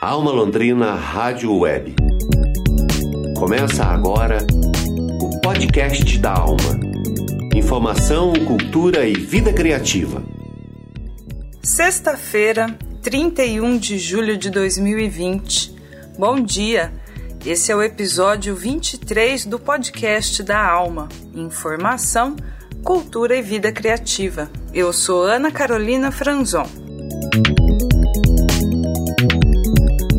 Alma Londrina Rádio Web. Começa agora o podcast da Alma. Informação, cultura e vida criativa. Sexta-feira, 31 de julho de 2020. Bom dia. Esse é o episódio 23 do podcast da Alma. Informação, cultura e vida criativa. Eu sou Ana Carolina Franzon.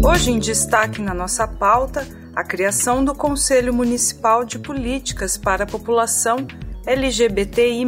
Hoje em destaque na nossa pauta, a criação do Conselho Municipal de Políticas para a População LGBTI+,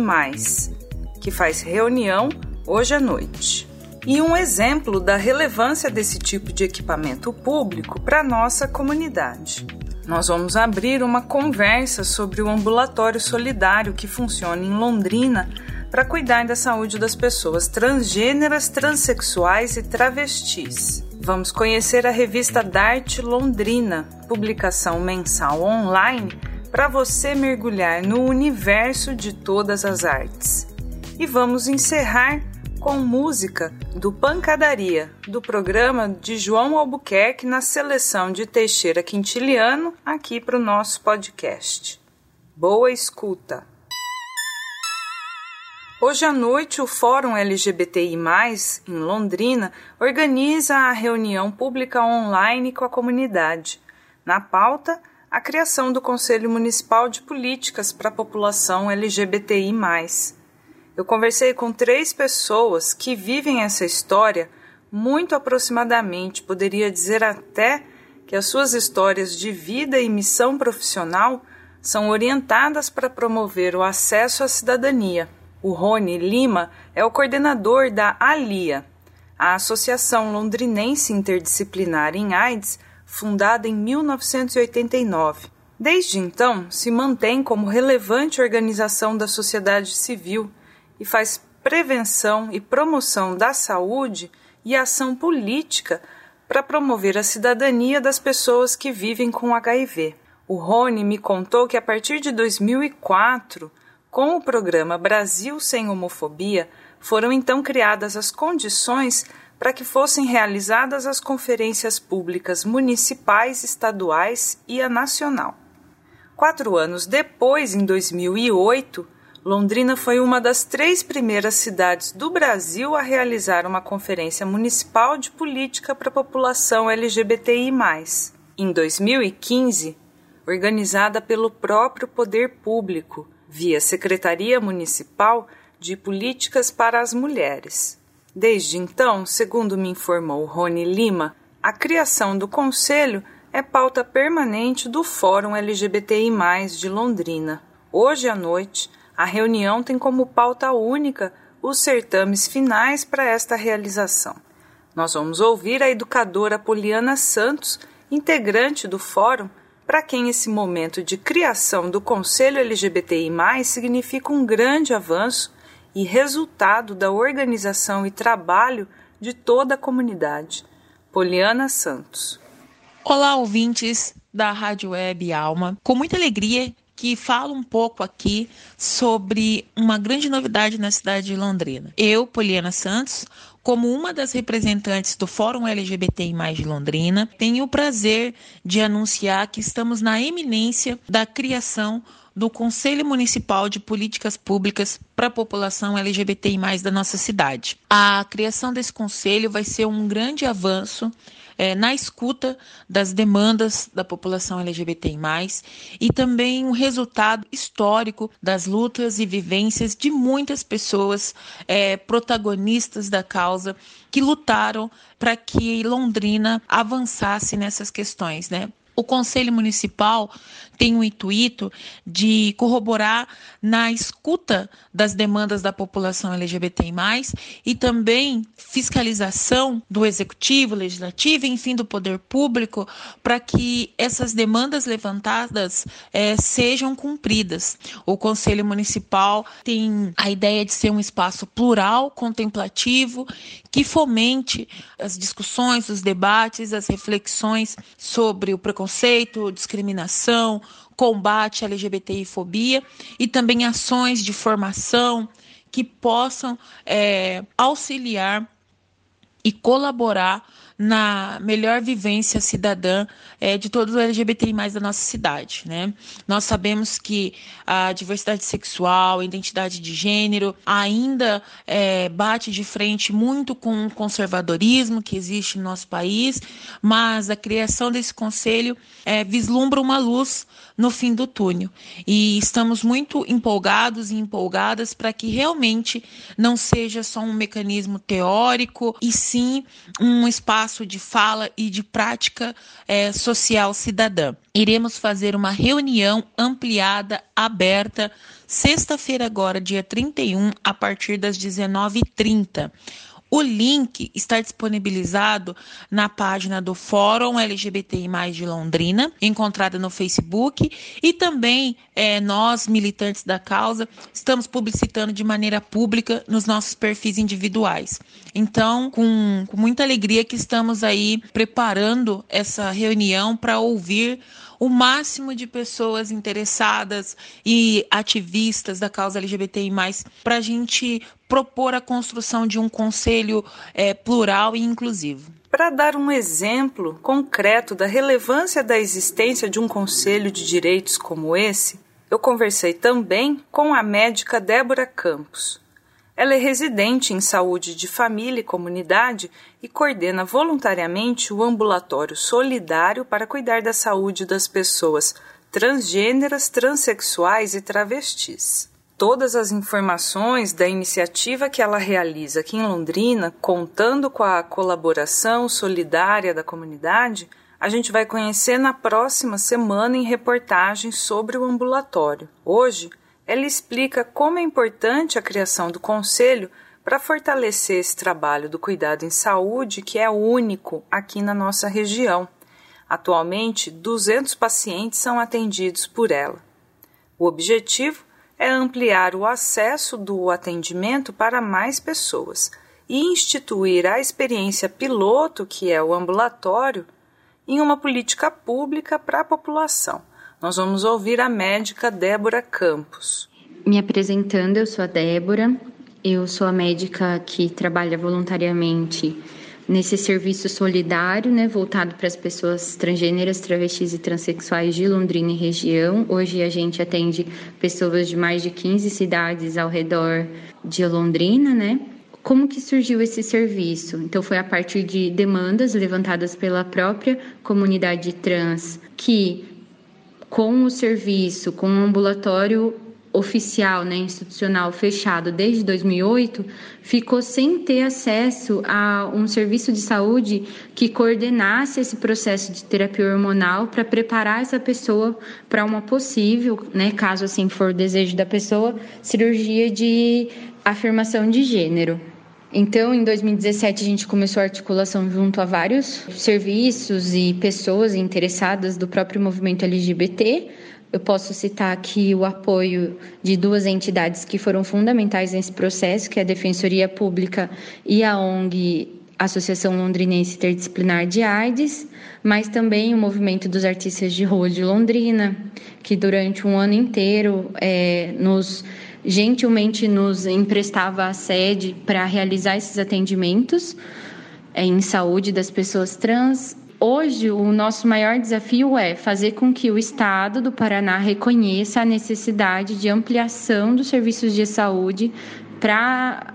que faz reunião hoje à noite. E um exemplo da relevância desse tipo de equipamento público para nossa comunidade. Nós vamos abrir uma conversa sobre o ambulatório solidário que funciona em Londrina para cuidar da saúde das pessoas transgêneras, transexuais e travestis. Vamos conhecer a revista Darte Londrina, publicação mensal online para você mergulhar no universo de todas as artes. E vamos encerrar com música do Pancadaria, do programa de João Albuquerque na seleção de Teixeira Quintiliano, aqui para o nosso podcast. Boa escuta! Hoje à noite, o Fórum LGBTI, em Londrina, organiza a reunião pública online com a comunidade. Na pauta, a criação do Conselho Municipal de Políticas para a População LGBTI. Eu conversei com três pessoas que vivem essa história muito aproximadamente, poderia dizer até que as suas histórias de vida e missão profissional são orientadas para promover o acesso à cidadania. O Rony Lima é o coordenador da ALIA, a Associação Londrinense Interdisciplinar em AIDS, fundada em 1989. Desde então, se mantém como relevante organização da sociedade civil e faz prevenção e promoção da saúde e ação política para promover a cidadania das pessoas que vivem com HIV. O Rony me contou que a partir de 2004 com o programa Brasil Sem Homofobia, foram então criadas as condições para que fossem realizadas as conferências públicas municipais, estaduais e a nacional. Quatro anos depois, em 2008, Londrina foi uma das três primeiras cidades do Brasil a realizar uma conferência municipal de política para a população LGBTI. Em 2015, organizada pelo próprio poder público, via Secretaria Municipal de Políticas para as Mulheres. Desde então, segundo me informou Rony Lima, a criação do Conselho é pauta permanente do Fórum LGBTI, de Londrina. Hoje à noite, a reunião tem como pauta única os certames finais para esta realização. Nós vamos ouvir a educadora Poliana Santos, integrante do Fórum, para quem esse momento de criação do Conselho LGBTI, significa um grande avanço e resultado da organização e trabalho de toda a comunidade. Poliana Santos. Olá, ouvintes da Rádio Web Alma. Com muita alegria que falo um pouco aqui sobre uma grande novidade na cidade de Londrina. Eu, Poliana Santos, como uma das representantes do Fórum LGBTI de Londrina, tenho o prazer de anunciar que estamos na eminência da criação do Conselho Municipal de Políticas Públicas para a população LGBTI da nossa cidade. A criação desse conselho vai ser um grande avanço é, na escuta das demandas da população LGBTI, e também um resultado histórico das lutas e vivências de muitas pessoas é, protagonistas da causa que lutaram para que Londrina avançasse nessas questões, né? O Conselho Municipal tem o intuito de corroborar na escuta das demandas da população LGBTI, e também fiscalização do executivo, legislativo, enfim, do poder público, para que essas demandas levantadas é, sejam cumpridas. O Conselho Municipal tem a ideia de ser um espaço plural, contemplativo, que fomente as discussões, os debates, as reflexões sobre o preconceito, discriminação, combate à LGBTI-fobia e também ações de formação que possam é, auxiliar e colaborar na melhor vivência cidadã é, de todos os LGBTI da nossa cidade. Né? Nós sabemos que a diversidade sexual, a identidade de gênero ainda é, bate de frente muito com o conservadorismo que existe no nosso país, mas a criação desse conselho é, vislumbra uma luz no fim do túnel. E estamos muito empolgados e empolgadas para que realmente não seja só um mecanismo teórico, e sim um espaço de fala e de prática é, social cidadã. Iremos fazer uma reunião ampliada, aberta, sexta-feira, agora, dia 31, a partir das 19h30 o link está disponibilizado na página do Fórum LGBTI de Londrina, encontrada no Facebook, e também é, nós, militantes da causa, estamos publicitando de maneira pública nos nossos perfis individuais. Então, com, com muita alegria que estamos aí preparando essa reunião para ouvir o máximo de pessoas interessadas e ativistas da causa LGBTI, para a gente propor a construção de um conselho é, plural e inclusivo. Para dar um exemplo concreto da relevância da existência de um conselho de direitos como esse, eu conversei também com a médica Débora Campos. Ela é residente em saúde de família e comunidade e coordena voluntariamente o ambulatório solidário para cuidar da saúde das pessoas transgêneras, transexuais e travestis. Todas as informações da iniciativa que ela realiza aqui em Londrina, contando com a colaboração solidária da comunidade, a gente vai conhecer na próxima semana em reportagens sobre o ambulatório. Hoje, ela explica como é importante a criação do conselho para fortalecer esse trabalho do cuidado em saúde que é único aqui na nossa região. Atualmente, 200 pacientes são atendidos por ela. O objetivo é ampliar o acesso do atendimento para mais pessoas e instituir a experiência piloto, que é o ambulatório, em uma política pública para a população nós vamos ouvir a médica Débora Campos. Me apresentando, eu sou a Débora, eu sou a médica que trabalha voluntariamente nesse serviço solidário, né, voltado para as pessoas transgêneras, travestis e transexuais de Londrina e região. Hoje a gente atende pessoas de mais de 15 cidades ao redor de Londrina, né? Como que surgiu esse serviço? Então foi a partir de demandas levantadas pela própria comunidade trans que com o serviço, com o ambulatório oficial, né, institucional fechado desde 2008, ficou sem ter acesso a um serviço de saúde que coordenasse esse processo de terapia hormonal para preparar essa pessoa para uma possível, né, caso assim for o desejo da pessoa, cirurgia de afirmação de gênero. Então, em 2017, a gente começou a articulação junto a vários serviços e pessoas interessadas do próprio movimento LGBT. Eu posso citar aqui o apoio de duas entidades que foram fundamentais nesse processo, que é a Defensoria Pública e a ONG Associação Londrinense Interdisciplinar de AIDS, mas também o movimento dos artistas de rua de Londrina, que durante um ano inteiro é, nos gentilmente nos emprestava a sede para realizar esses atendimentos é, em saúde das pessoas trans. Hoje, o nosso maior desafio é fazer com que o Estado do Paraná reconheça a necessidade de ampliação dos serviços de saúde para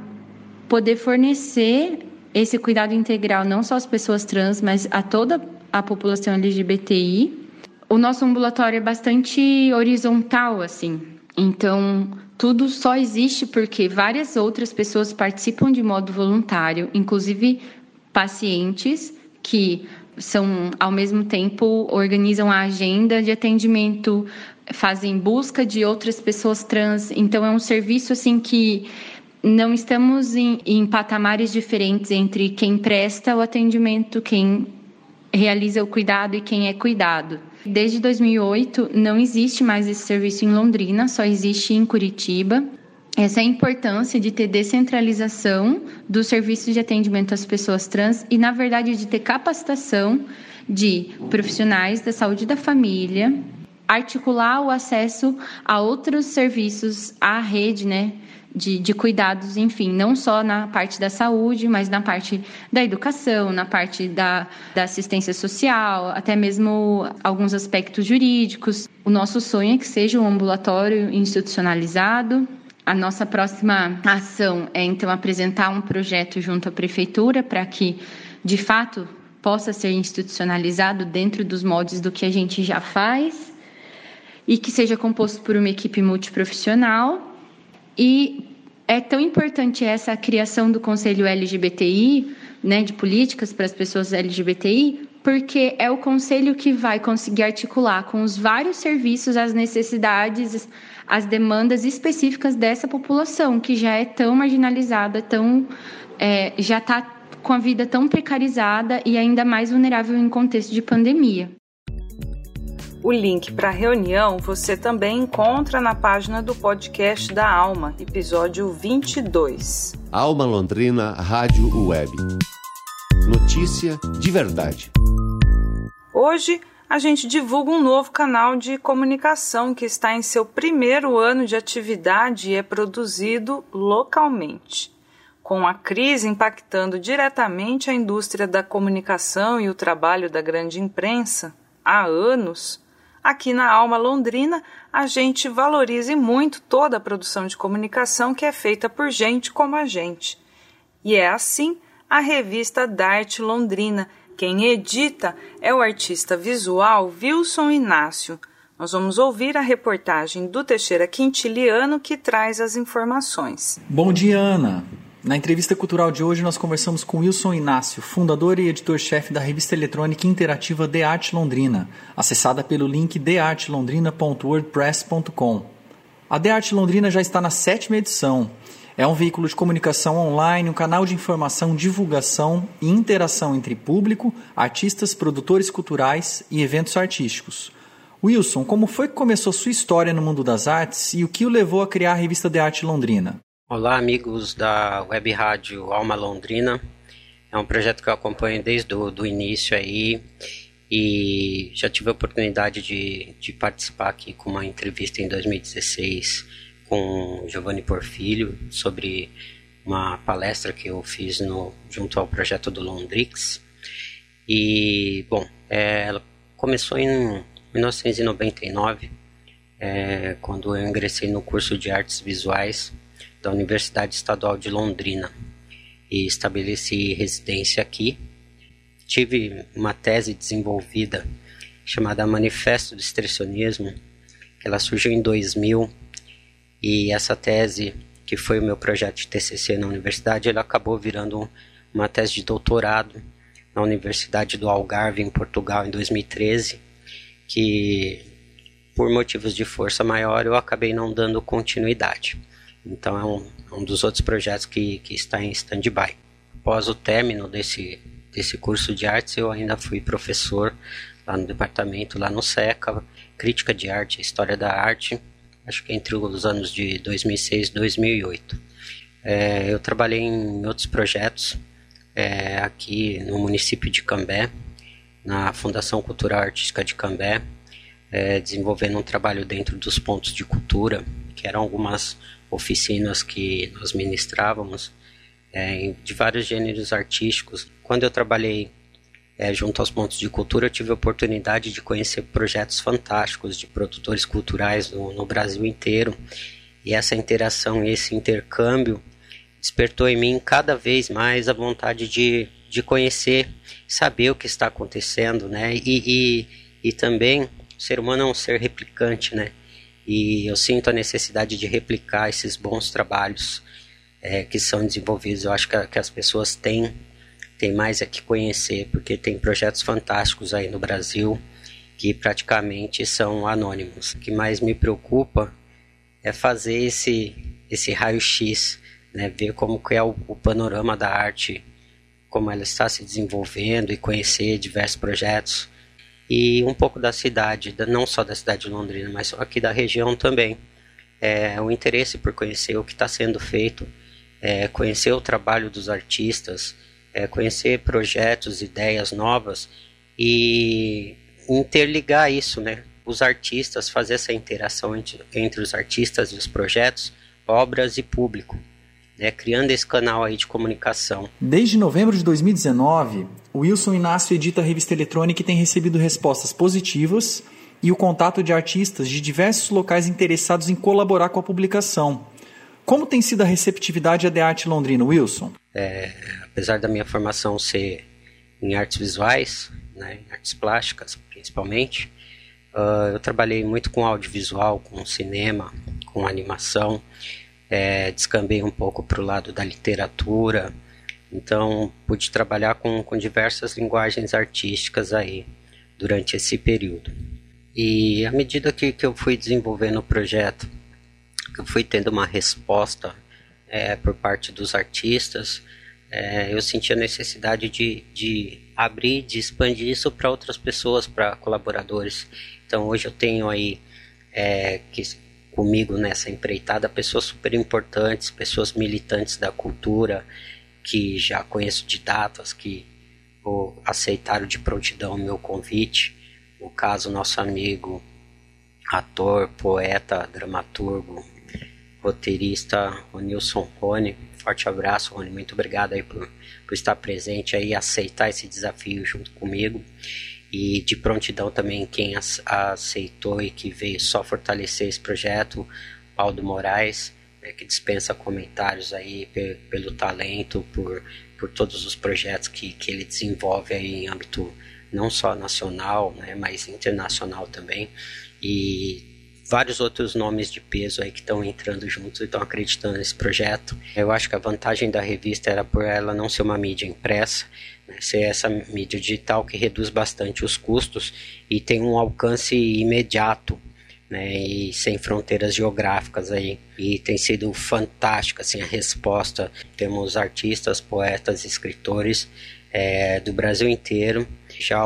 poder fornecer esse cuidado integral não só às pessoas trans, mas a toda a população LGBTI. O nosso ambulatório é bastante horizontal, assim. Então, tudo só existe porque várias outras pessoas participam de modo voluntário, inclusive pacientes que são ao mesmo tempo organizam a agenda de atendimento, fazem busca de outras pessoas trans. Então é um serviço assim que não estamos em, em patamares diferentes entre quem presta o atendimento, quem realiza o cuidado e quem é cuidado. Desde 2008 não existe mais esse serviço em Londrina, só existe em Curitiba. Essa é a importância de ter descentralização dos serviços de atendimento às pessoas trans e, na verdade, de ter capacitação de profissionais da saúde da família articular o acesso a outros serviços, à rede, né? De, de, cuidados, enfim, não só na parte da saúde, mas na parte da educação, na parte da, da assistência social, até mesmo alguns aspectos jurídicos. O nosso sonho é que seja um ambulatório institucionalizado. A nossa próxima ação é, então, apresentar um projeto junto à prefeitura para que, de fato, possa ser institucionalizado dentro dos moldes do que a gente já faz e que seja composto por uma equipe multiprofissional. E é tão importante essa criação do Conselho LGBTI, né, de políticas para as pessoas LGBTI, porque é o conselho que vai conseguir articular com os vários serviços as necessidades, as demandas específicas dessa população que já é tão marginalizada, tão é, já está com a vida tão precarizada e ainda mais vulnerável em contexto de pandemia. O link para a reunião você também encontra na página do podcast da Alma, episódio 22. Alma Londrina Rádio Web. Notícia de verdade. Hoje a gente divulga um novo canal de comunicação que está em seu primeiro ano de atividade e é produzido localmente. Com a crise impactando diretamente a indústria da comunicação e o trabalho da grande imprensa há anos, Aqui na Alma Londrina, a gente valoriza muito toda a produção de comunicação que é feita por gente como a gente. E é assim a revista Darte Londrina. Quem edita é o artista visual Wilson Inácio. Nós vamos ouvir a reportagem do Teixeira Quintiliano que traz as informações. Bom dia, Ana. Na entrevista cultural de hoje, nós conversamos com Wilson Inácio, fundador e editor-chefe da revista eletrônica interativa The Art Londrina, acessada pelo link theartlondrina.wordpress.com. A The Art Londrina já está na sétima edição. É um veículo de comunicação online, um canal de informação, divulgação e interação entre público, artistas, produtores culturais e eventos artísticos. Wilson, como foi que começou sua história no mundo das artes e o que o levou a criar a revista The Art Londrina? Olá, amigos da Web Rádio Alma Londrina. É um projeto que eu acompanho desde o do início aí e já tive a oportunidade de, de participar aqui com uma entrevista em 2016 com Giovanni Porfílio sobre uma palestra que eu fiz no, junto ao projeto do Londrix. E, bom, é, ela começou em 1999, é, quando eu ingressei no curso de artes visuais da Universidade Estadual de Londrina e estabeleci residência aqui. Tive uma tese desenvolvida chamada Manifesto do Expressionismo, que ela surgiu em 2000 e essa tese, que foi o meu projeto de TCC na universidade, ela acabou virando uma tese de doutorado na Universidade do Algarve, em Portugal, em 2013, que por motivos de força maior eu acabei não dando continuidade. Então é um, um dos outros projetos que, que está em stand-by. Após o término desse, desse curso de artes, eu ainda fui professor lá no departamento, lá no SECA, Crítica de Arte, História da Arte, acho que entre os anos de 2006 e 2008. É, eu trabalhei em outros projetos é, aqui no município de Cambé, na Fundação Cultural Artística de Cambé, é, desenvolvendo um trabalho dentro dos pontos de cultura, que eram algumas oficinas que nós ministrávamos é, de vários gêneros artísticos. Quando eu trabalhei é, junto aos pontos de cultura, eu tive a oportunidade de conhecer projetos fantásticos de produtores culturais no, no Brasil inteiro. E essa interação e esse intercâmbio despertou em mim cada vez mais a vontade de, de conhecer, saber o que está acontecendo, né? E, e, e também o ser humano é um ser replicante, né? E eu sinto a necessidade de replicar esses bons trabalhos é, que são desenvolvidos. Eu acho que, que as pessoas têm, têm mais a que conhecer, porque tem projetos fantásticos aí no Brasil que praticamente são anônimos. O que mais me preocupa é fazer esse, esse raio-x, né, ver como que é o, o panorama da arte, como ela está se desenvolvendo e conhecer diversos projetos e um pouco da cidade, não só da cidade de Londrina, mas aqui da região também. É, o interesse por conhecer o que está sendo feito, é, conhecer o trabalho dos artistas, é, conhecer projetos, ideias novas e interligar isso, né? os artistas, fazer essa interação entre, entre os artistas e os projetos, obras e público, né, criando esse canal aí de comunicação. Desde novembro de 2019, o Wilson Inácio edita a revista eletrônica e tem recebido respostas positivas e o contato de artistas de diversos locais interessados em colaborar com a publicação. Como tem sido a receptividade à The Arte Londrina, Wilson? É, apesar da minha formação ser em artes visuais, né, em artes plásticas principalmente, uh, eu trabalhei muito com audiovisual, com cinema, com animação, é, descambei um pouco para o lado da literatura, então pude trabalhar com, com diversas linguagens artísticas aí durante esse período. E à medida que, que eu fui desenvolvendo o projeto, que eu fui tendo uma resposta é, por parte dos artistas, é, eu senti a necessidade de, de abrir, de expandir isso para outras pessoas, para colaboradores. Então hoje eu tenho aí é, que, comigo nessa empreitada pessoas super importantes, pessoas militantes da cultura, que já conheço de datas, que aceitaram de prontidão o meu convite. No caso, nosso amigo, ator, poeta, dramaturgo, roteirista, o Nilson Rony. Forte abraço, Rony. Muito obrigado aí por, por estar presente aí, aceitar esse desafio junto comigo. E de prontidão também quem aceitou e que veio só fortalecer esse projeto, Aldo Moraes, né, que dispensa comentários aí pelo talento, por, por todos os projetos que, que ele desenvolve aí em âmbito não só nacional, né, mas internacional também. E vários outros nomes de peso aí que estão entrando juntos e estão acreditando nesse projeto. Eu acho que a vantagem da revista era por ela não ser uma mídia impressa, né, ser essa mídia digital que reduz bastante os custos e tem um alcance imediato. Né, e sem fronteiras geográficas aí e tem sido fantástico assim a resposta temos artistas poetas escritores é, do Brasil inteiro já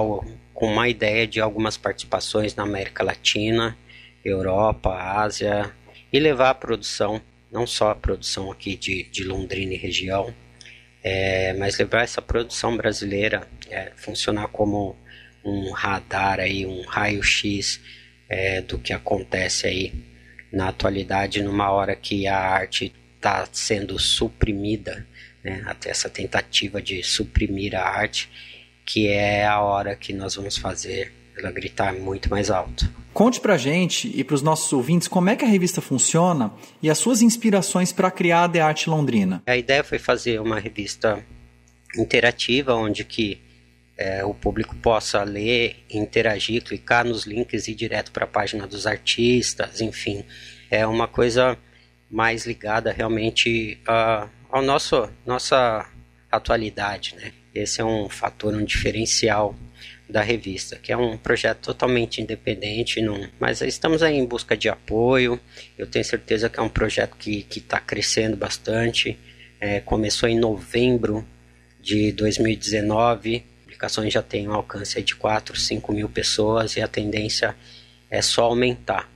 com uma ideia de algumas participações na América Latina, Europa, Ásia e levar a produção, não só a produção aqui de, de Londrina e região, é, mas levar essa produção brasileira é, funcionar como um radar aí, um raio-x é, do que acontece aí na atualidade, numa hora que a arte está sendo suprimida, né, até essa tentativa de suprimir a arte que é a hora que nós vamos fazer ela gritar muito mais alto. Conte pra gente e para os nossos ouvintes como é que a revista funciona e as suas inspirações para criar a The Arte Londrina. A ideia foi fazer uma revista interativa onde que é, o público possa ler, interagir, clicar nos links e ir direto para a página dos artistas, enfim, é uma coisa mais ligada realmente a, ao nosso nossa atualidade, né? Esse é um fator, um diferencial da revista, que é um projeto totalmente independente, não, mas estamos aí em busca de apoio. Eu tenho certeza que é um projeto que está crescendo bastante. É, começou em novembro de 2019, publicações já têm um alcance de 4, 5 mil pessoas e a tendência é só aumentar.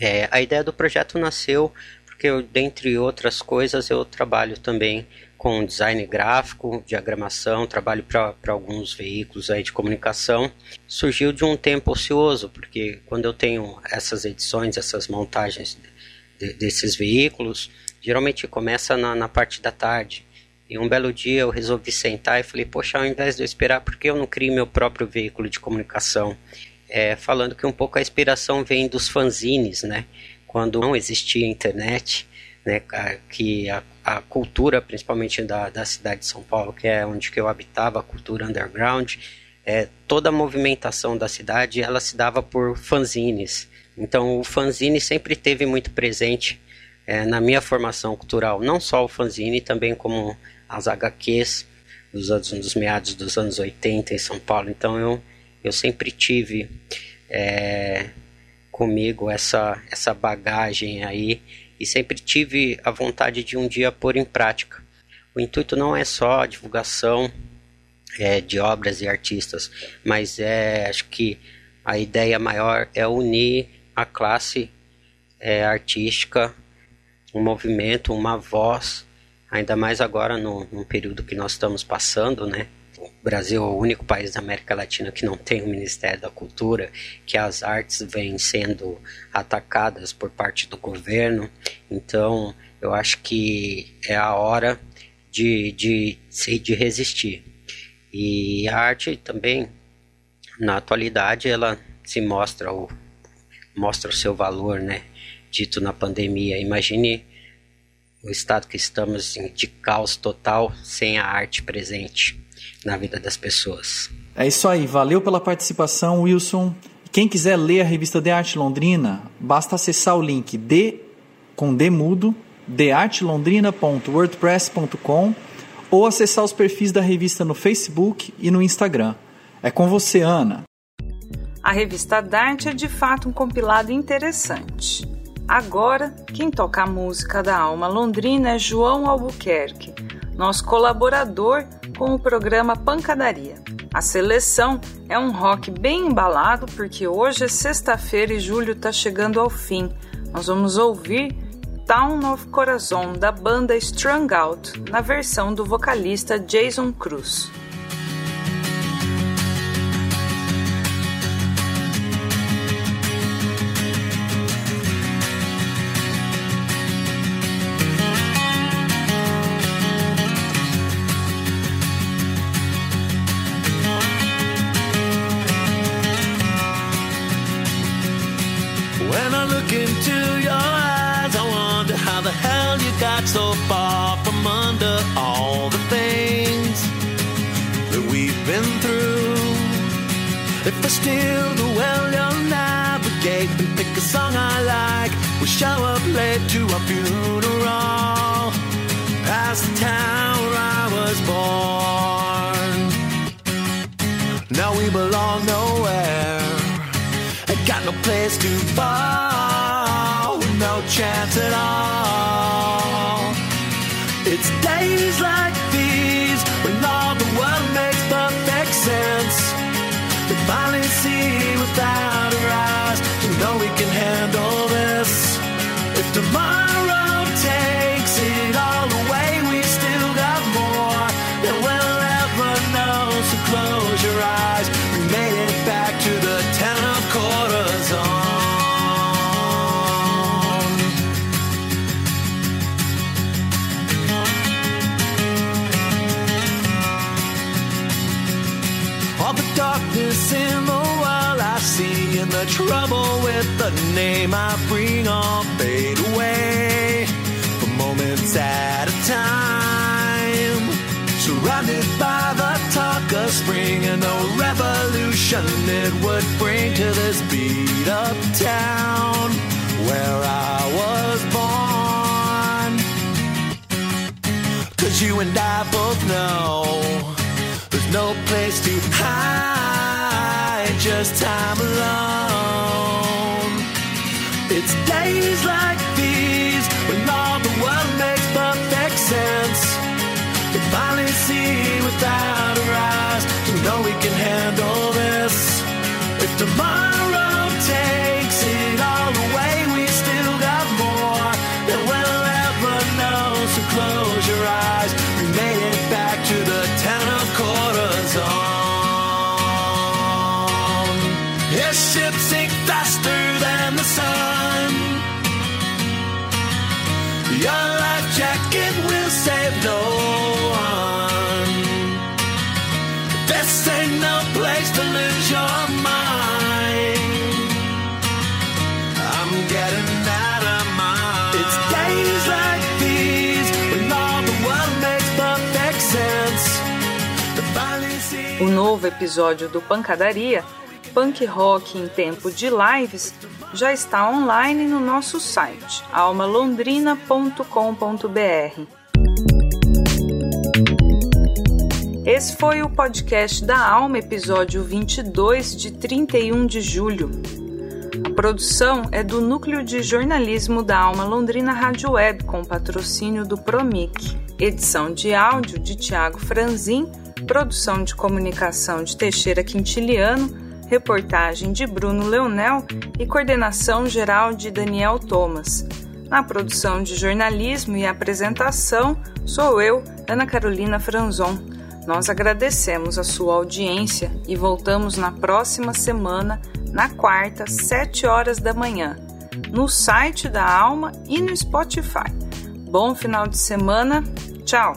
É, a ideia do projeto nasceu porque, eu, dentre outras coisas, eu trabalho também com design gráfico, diagramação, trabalho para alguns veículos aí de comunicação. Surgiu de um tempo ocioso, porque quando eu tenho essas edições, essas montagens de, desses veículos, geralmente começa na, na parte da tarde. E um belo dia eu resolvi sentar e falei, poxa, ao invés de eu esperar, por que eu não crio meu próprio veículo de comunicação? É, falando que um pouco a inspiração vem dos fanzines, né? Quando não existia internet, né, que a, a cultura, principalmente da, da cidade de São Paulo, que é onde que eu habitava, a cultura underground, é, toda a movimentação da cidade ela se dava por fanzines. Então o fanzine sempre teve muito presente é, na minha formação cultural, não só o fanzine, também como as HQs dos, anos, dos meados dos anos 80 em São Paulo. Então eu, eu sempre tive é, comigo essa, essa bagagem aí e sempre tive a vontade de um dia pôr em prática. O intuito não é só a divulgação é, de obras e artistas, mas é acho que a ideia maior é unir a classe é, artística, um movimento, uma voz, ainda mais agora no, no período que nós estamos passando, né? Brasil é o único país da América Latina que não tem o Ministério da Cultura, que as artes vêm sendo atacadas por parte do governo. Então, eu acho que é a hora de, de, de resistir. E a arte também, na atualidade, ela se mostra o, mostra o seu valor, né? Dito na pandemia. Imagine o estado que estamos de caos total sem a arte presente na vida das pessoas. É isso aí, valeu pela participação, Wilson. Quem quiser ler a revista De Arte Londrina, basta acessar o link de com demudo deartelondrina.wordpress.com ou acessar os perfis da revista no Facebook e no Instagram. É com você, Ana. A revista Darte é de fato um compilado interessante. Agora, quem toca a música da alma londrina é João Albuquerque, nosso colaborador com o programa Pancadaria. A seleção é um rock bem embalado porque hoje é sexta-feira e julho está chegando ao fim. Nós vamos ouvir Town of Corazon da banda Strung Out na versão do vocalista Jason Cruz. Still the things that we've been through. If I steal the well you'll navigate and pick a song I like. We'll show up late to a funeral. Past the town where I was born. Now we belong nowhere. Ain't got no place to fall. No chance at all. Days like these when all the world makes perfect sense we finally see without our eyes. You know we can handle this. If tomorrow with the name I bring all fade away for moments at a time. Surrounded by the talk of spring and the revolution it would bring to this beat up town where I was born. Cause you and I both know there's no place to hide, just time alone. Days like these when all the world makes perfect sense. We finally see without our eyes, we know we can handle this. If tomorrow takes novo episódio do Pancadaria, Punk Rock em Tempo de Lives, já está online no nosso site almalondrina.com.br. Esse foi o podcast da Alma, episódio 22 de 31 de julho. A produção é do Núcleo de Jornalismo da Alma Londrina Rádio Web, com patrocínio do Promic. Edição de áudio de Tiago Franzin, produção de comunicação de Teixeira Quintiliano, reportagem de Bruno Leonel e coordenação geral de Daniel Thomas. Na produção de jornalismo e apresentação, sou eu, Ana Carolina Franzon. Nós agradecemos a sua audiência e voltamos na próxima semana, na quarta, 7 horas da manhã, no site da Alma e no Spotify. Bom final de semana. Tchau!